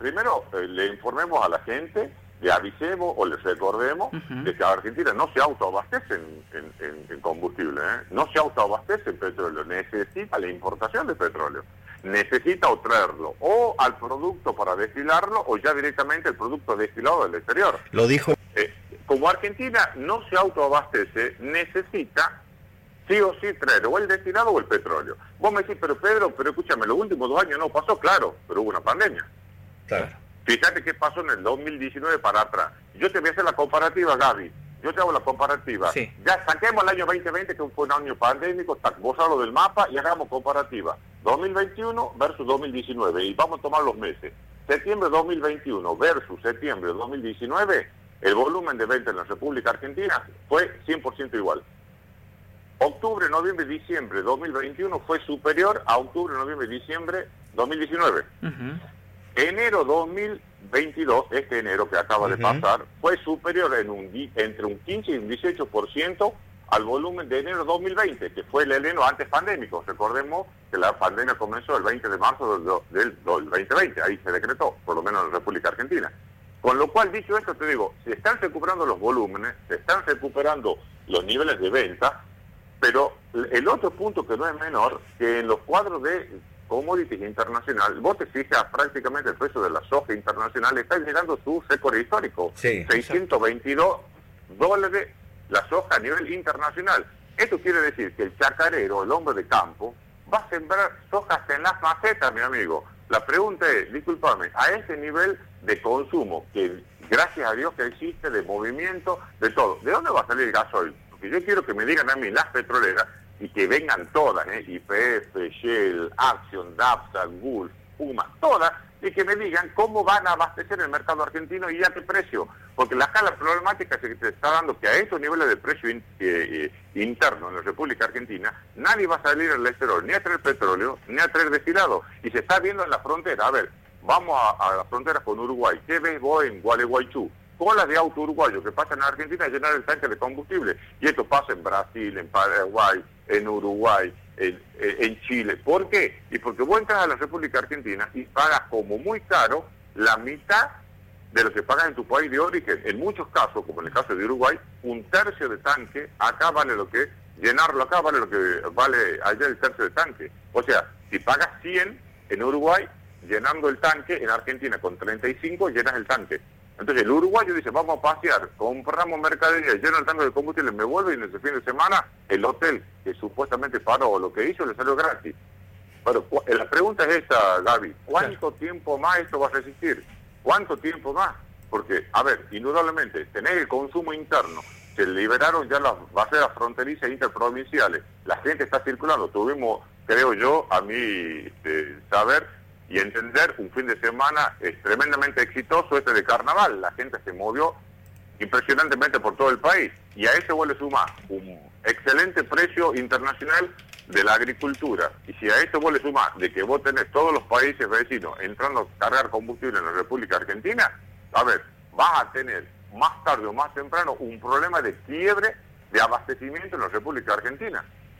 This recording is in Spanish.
primero eh, le informemos a la gente, le avisemos o les recordemos de que Argentina no se autoabastece en, combustible, ¿eh? no se autoabastece en petróleo, necesita la importación de petróleo, necesita o traerlo o al producto para destilarlo o ya directamente el producto destilado del exterior. Lo dijo. Eh, como Argentina no se autoabastece, necesita sí o sí traer o el destilado o el petróleo. Vos me decís, pero Pedro, pero escúchame, los últimos dos años no pasó, claro, pero hubo una pandemia. Claro. Fíjate qué pasó en el 2019 para atrás. Yo te voy a hacer la comparativa, Gaby. Yo te hago la comparativa. Ya saquemos el año 2020, que fue un año pandémico, vos lo del mapa y hagamos comparativa. 2021 versus 2019. Y vamos a tomar los meses. Septiembre 2021 versus septiembre 2019, el volumen de venta en la República Argentina fue 100% igual. Octubre, noviembre diciembre 2021 fue superior a octubre, noviembre diciembre 2019. Enero 2022, este enero que acaba de pasar, fue superior en un, entre un 15 y un 18% al volumen de enero 2020, que fue el enero antes pandémico. Recordemos que la pandemia comenzó el 20 de marzo del, 2020, ahí se decretó, por lo menos en la República Argentina. Con lo cual, dicho esto, te digo, se están recuperando los volúmenes, se están recuperando los niveles de venta, pero el otro punto que no es menor, que en los cuadros de commodities internacional, vos te fijas prácticamente el precio de la soja internacional está llegando su récord histórico. 622 dólares la soja a nivel internacional. Esto quiere decir que el chacarero, el hombre de campo, va a sembrar sojas en las macetas, mi amigo. La pregunta es, discúlpame, a ese nivel de consumo, que gracias a Dios que existe, de movimiento, de todo, ¿de dónde va a salir el gasoil? yo quiero que me digan a mí las petroleras y que vengan todas, ¿eh? IPF, Shell, Action, DAPSA, Gulf, Puma, todas, y que me digan cómo van a abastecer el mercado argentino y a qué precio. Porque la escala problemática se está dando que a estos niveles de precio eh, eh, interno en la República Argentina, nadie va a salir al exterior ni a traer petróleo, ni a traer destilado. Y se está viendo en la frontera. A ver, vamos a, a la frontera con Uruguay. ¿Qué ves vos en Gualeguaychú? colas de auto uruguayo que pasan a Argentina a llenar el tanque de combustible. Y esto pasa en Brasil, en Paraguay, en Uruguay, en, Chile. ¿Por qué? Y porque vos entras a la República Argentina y pagas como muy caro la mitad de lo que pagas en tu país de origen. En muchos casos, como en el caso de Uruguay, un tercio de tanque acá vale lo que llenarlo acá vale lo que vale allá el tercio de tanque. O sea, si pagas 100 en Uruguay, llenando el tanque, en Argentina con 35 llenas el tanque. Entonces el uruguayo dice, vamos a pasear, compramos mercadería, lleno el tanque de combustible, me vuelvo y en ese fin de semana el hotel que supuestamente paró lo que hizo le salió gratis. Pero eh, la pregunta es esta, Gaby, ¿cuánto tiempo más esto va a resistir? ¿Cuánto tiempo más? Porque, a ver, indudablemente, tenés el consumo interno, se liberaron ya las bases fronterizas interprovinciales, la gente está circulando, tuvimos, creo yo, a mí este, saber, y entender un fin de semana es tremendamente exitoso este de carnaval. La gente se movió impresionantemente por todo el país y a eso vuelve sumar un excelente precio internacional de la agricultura. Y si a eso vuelve sumar de que vos tenés todos los países vecinos entrando a cargar combustible en la República Argentina, a ver, vas a tener más tarde o más temprano un problema de quiebre de abastecimiento en la República Argentina.